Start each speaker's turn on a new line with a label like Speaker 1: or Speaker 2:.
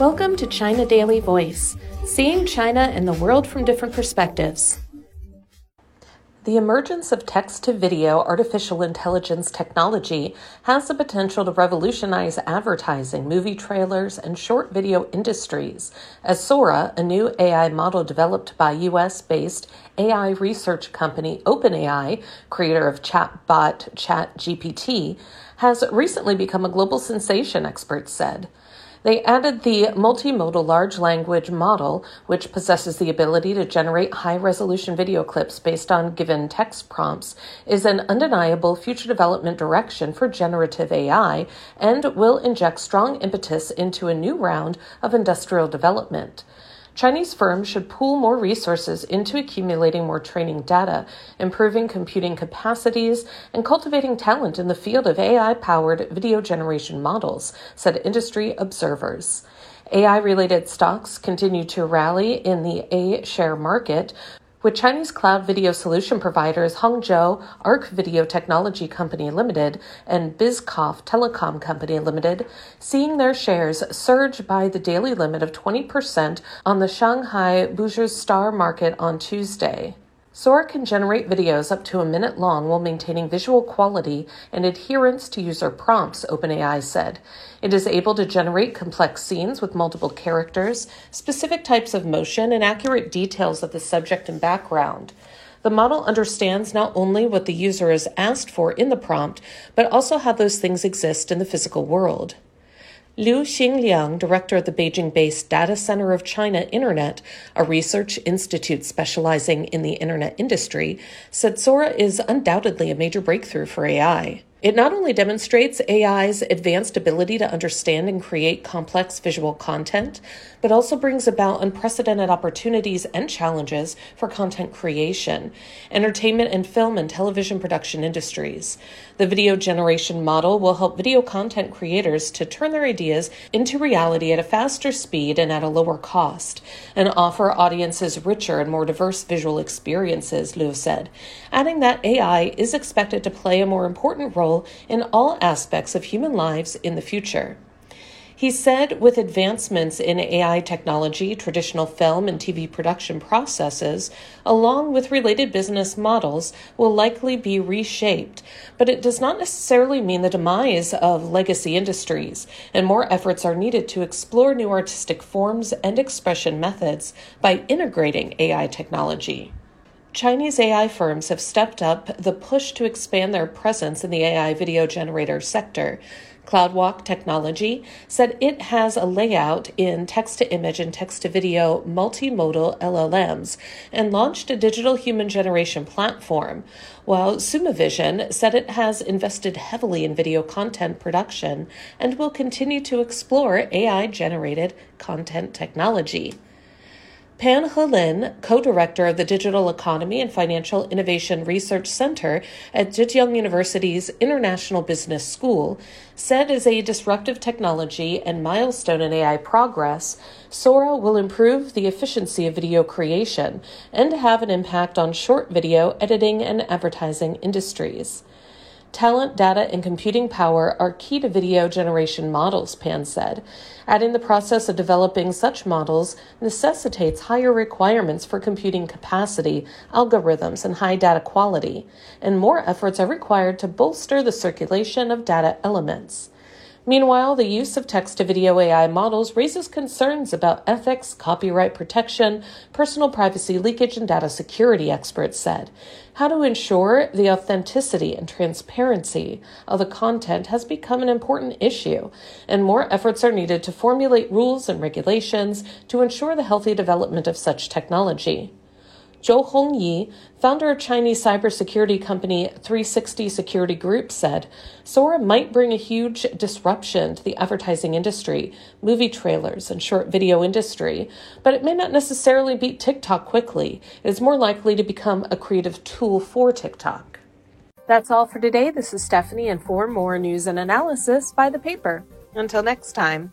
Speaker 1: Welcome to China Daily Voice, seeing China and the world from different perspectives. The emergence of text to video artificial intelligence technology has the potential to revolutionize advertising, movie trailers, and short video industries, as Sora, a new AI model developed by US based AI research company OpenAI, creator of chatbot ChatGPT, has recently become a global sensation, experts said. They added the multimodal large language model, which possesses the ability to generate high resolution video clips based on given text prompts, is an undeniable future development direction for generative AI and will inject strong impetus into a new round of industrial development. Chinese firms should pool more resources into accumulating more training data, improving computing capacities, and cultivating talent in the field of AI powered video generation models, said industry observers. AI related stocks continue to rally in the A share market, with Chinese cloud video solution providers Hangzhou Arcvideo Technology Company Limited and BizConf Telecom Company Limited seeing their shares surge by the daily limit of 20% on the Shanghai bourse's Star Market on Tuesday. Sora can generate videos up to a minute long while maintaining visual quality and adherence to user prompts, OpenAI said. It is able to generate complex scenes with multiple characters, specific types of motion, and accurate details of the subject and background. The model understands not only what the user is asked for in the prompt, but also how those things exist in the physical world. Liu Xingliang, director of the Beijing based Data Center of China Internet, a research institute specializing in the internet industry, said Sora is undoubtedly a major breakthrough for AI. It not only demonstrates AI's advanced ability to understand and create complex visual content, but also brings about unprecedented opportunities and challenges for content creation, entertainment and film and television production industries. The video generation model will help video content creators to turn their ideas into reality at a faster speed and at a lower cost, and offer audiences richer and more diverse visual experiences, Liu said, adding that AI is expected to play a more important role role in all aspects of human lives in the future. He said with advancements in AI technology, traditional film and TV production processes, along with related business models, will likely be reshaped. But it does not necessarily mean the demise of legacy industries, and more efforts are needed to explore new artistic forms and expression methods by integrating AI technology. Chinese AI firms have stepped up the push to expand their presence in the AI video generator sector. CloudWalk Technology said it has a layout in text to image and text to video multimodal LLMs and launched a digital human generation platform, while SumaVision said it has invested heavily in video content production and will continue to explore AI generated content technology. Pan Helin, co director of the Digital Economy and Financial Innovation Research Center at Zhejiang University's International Business School, said as a disruptive technology and milestone in AI progress, Sora will improve the efficiency of video creation and have an impact on short video editing and advertising industries. Talent, data, and computing power are key to video generation models, Pan said. Adding the process of developing such models necessitates higher requirements for computing capacity, algorithms, and high data quality, and more efforts are required to bolster the circulation of data elements. Meanwhile, the use of text to video AI models raises concerns about ethics, copyright protection, personal privacy leakage, and data security, experts said. How to ensure the authenticity and transparency of the content has become an important issue, and more efforts are needed to formulate rules and regulations to ensure the healthy development of such technology. Zhou Hongyi, founder of Chinese cybersecurity company 360 Security Group, said Sora might bring a huge disruption to the advertising industry, movie trailers, and short video industry, but it may not necessarily beat TikTok quickly. It is more likely to become a creative tool for TikTok. That's all for today. This is Stephanie, and for more news and analysis, buy the paper. Until next time.